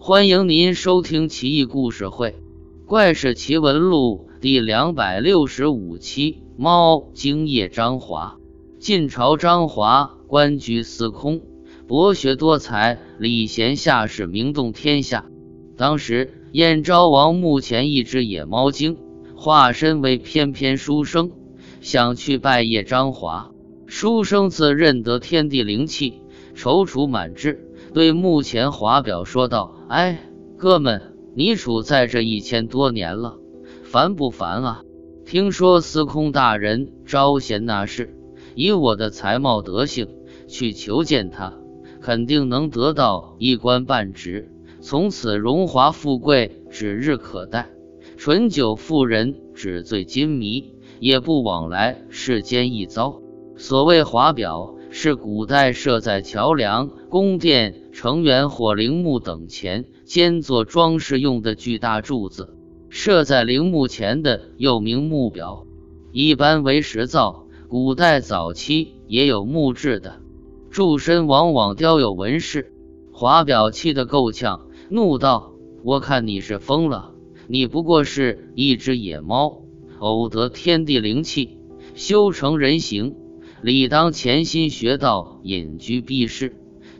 欢迎您收听《奇异故事会·怪事奇闻录》第两百六十五期。猫精夜张华，晋朝张华官居司空，博学多才，礼贤下士，名动天下。当时燕昭王墓前一只野猫精，化身为翩翩书生，想去拜谒张华。书生自认得天地灵气，踌躇满志。对墓前华表说道：“哎，哥们，你处在这一千多年了，烦不烦啊？听说司空大人招贤纳士，以我的才貌德性去求见他，肯定能得到一官半职，从此荣华富贵指日可待，醇酒妇人纸醉金迷，也不往来世间一遭。所谓华表。”是古代设在桥梁、宫殿、城垣或陵墓等前兼做装饰用的巨大柱子，设在陵墓前的又名木表，一般为石造。古代早期也有木质的，柱身往往雕有纹饰。华表气得够呛，怒道：“我看你是疯了！你不过是一只野猫，偶得天地灵气，修成人形。”理当潜心学道，隐居避世，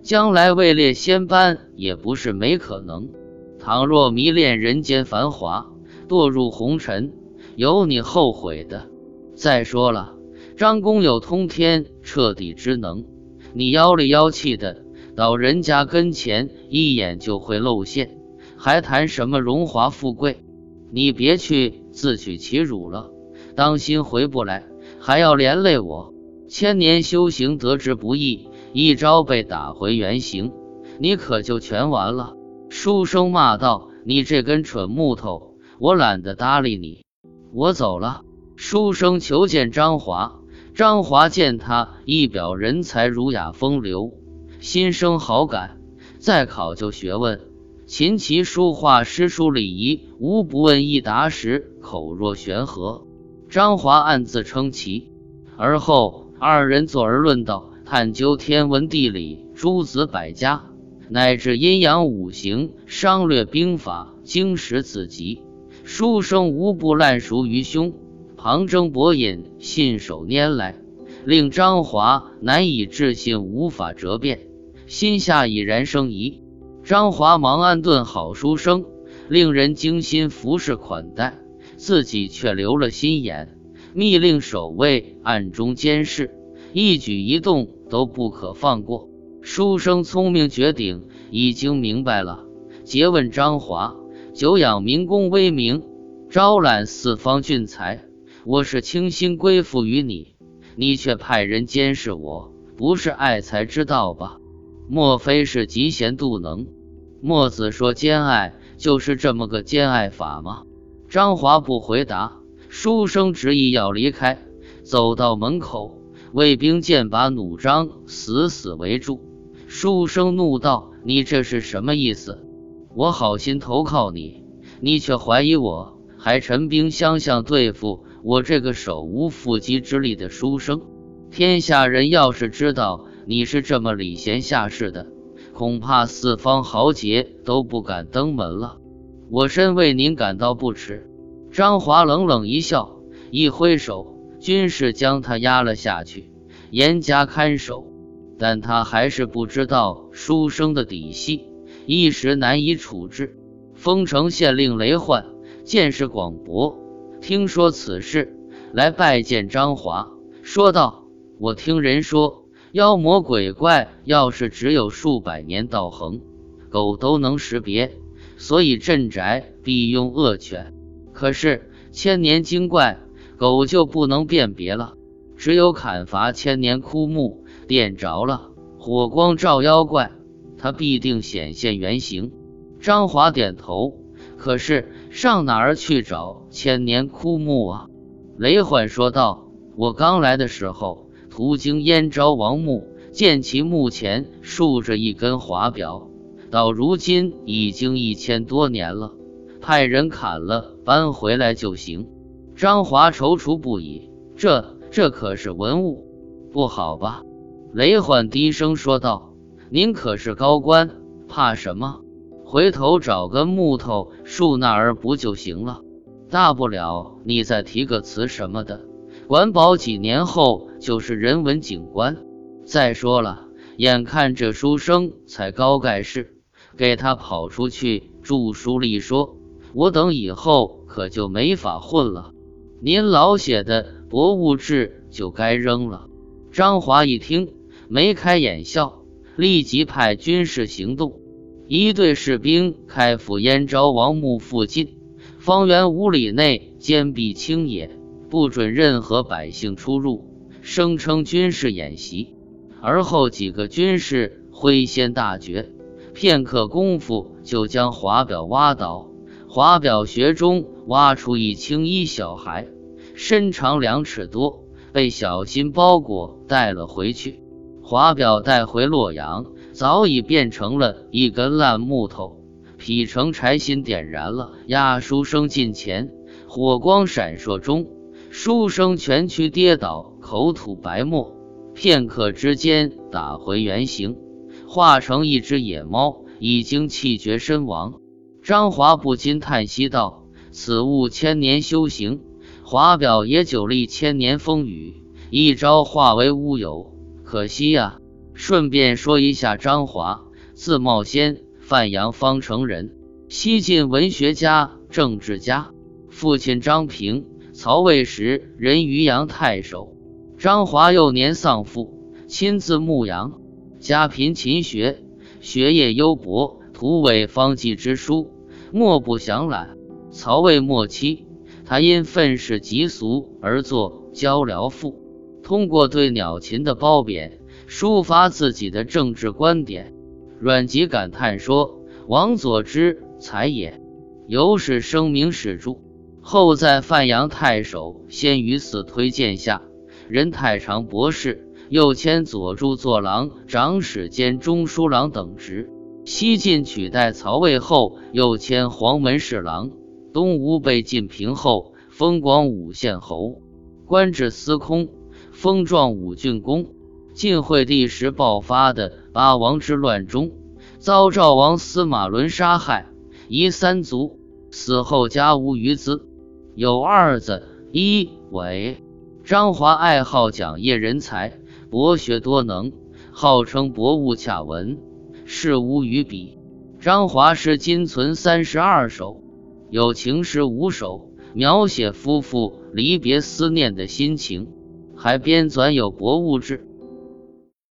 将来位列仙班也不是没可能。倘若迷恋人间繁华，堕入红尘，有你后悔的。再说了，张公有通天彻地之能，你妖里妖气的到人家跟前，一眼就会露馅，还谈什么荣华富贵？你别去自取其辱了，当心回不来，还要连累我。千年修行得之不易，一招被打回原形，你可就全完了。书生骂道：“你这根蠢木头，我懒得搭理你，我走了。”书生求见张华，张华见他一表人才，儒雅风流，心生好感，再考究学问，琴棋书画诗书礼仪，无不问一答十，口若悬河。张华暗自称奇，而后。二人坐而论道，探究天文地理、诸子百家，乃至阴阳五行，商略兵法，经史子集，书生无不烂熟于胸，旁征博引，信手拈来，令张华难以置信，无法折辩，心下已然生疑。张华忙安顿好书生，令人精心服侍款待，自己却留了心眼。密令守卫暗中监视，一举一动都不可放过。书生聪明绝顶，已经明白了，诘问张华：“久仰民工威名，招揽四方俊才，我是倾心归附于你，你却派人监视我，不是爱才之道吧？莫非是嫉贤妒能？墨子说兼爱，就是这么个兼爱法吗？”张华不回答。书生执意要离开，走到门口，卫兵剑拔弩张，死死围住。书生怒道：“你这是什么意思？我好心投靠你，你却怀疑我，还陈兵相向对付我这个手无缚鸡之力的书生。天下人要是知道你是这么礼贤下士的，恐怕四方豪杰都不敢登门了。我深为您感到不耻。”张华冷冷一笑，一挥手，军士将他押了下去，严加看守。但他还是不知道书生的底细，一时难以处置。丰城县令雷焕见识广博，听说此事，来拜见张华，说道：“我听人说，妖魔鬼怪要是只有数百年道行，狗都能识别，所以镇宅必用恶犬。”可是千年精怪，狗就不能辨别了。只有砍伐千年枯木，点着了，火光照妖怪，它必定显现原形。张华点头。可是上哪儿去找千年枯木啊？雷焕说道：“我刚来的时候，途经燕昭王墓，见其墓前竖着一根华表，到如今已经一千多年了。”派人砍了，搬回来就行。张华踌躇不已，这这可是文物，不好吧？雷焕低声说道：“您可是高官，怕什么？回头找个木头树那儿不就行了？大不了你再提个词什么的，管保几年后就是人文景观。再说了，眼看这书生才高盖世，给他跑出去著书立说，我等以后可就没法混了。您老写的博物志就该扔了。张华一听，眉开眼笑，立即派军事行动。一队士兵开赴燕昭王墓附近，方圆五里内坚壁清野，不准任何百姓出入，声称军事演习。而后几个军士挥先大决，片刻功夫就将华表挖倒。华表穴中挖出一青衣小孩，身长两尺多，被小心包裹带了回去。华表带回洛阳。早已变成了一根烂木头，劈成柴薪点燃了，押书生近前，火光闪烁中，书生蜷曲跌倒，口吐白沫，片刻之间打回原形，化成一只野猫，已经气绝身亡。张华不禁叹息道：“此物千年修行，华表也久历千年风雨，一朝化为乌有，可惜呀。”顺便说一下，张华，字茂先，范阳方城人，西晋文学家、政治家。父亲张平，曹魏时任渔阳太守。张华幼年丧父，亲自牧羊，家贫勤学，学业优博，图伪方剂之书，莫不详览。曹魏末期，他因愤世嫉俗而作《交辽赋》，通过对鸟禽的褒贬。抒发自己的政治观点，阮籍感叹说：“王佐之才也。”由是声名始著。后在范阳太守先于嗣推荐下，任太常博士，又迁左助作郎、长史兼中书郎等职。西晋取代曹魏后，又迁黄门侍郎。东吴被晋平后，封广武县侯，官至司空，封壮武郡公。晋惠帝时爆发的八王之乱中，遭赵王司马伦杀害，夷三族，死后家无余资，有二子一伟。张华爱好讲业人才，博学多能，号称博物洽文，事无与比。张华诗今存三十二首，有情诗五首，描写夫妇离别思念的心情，还编纂有博物志。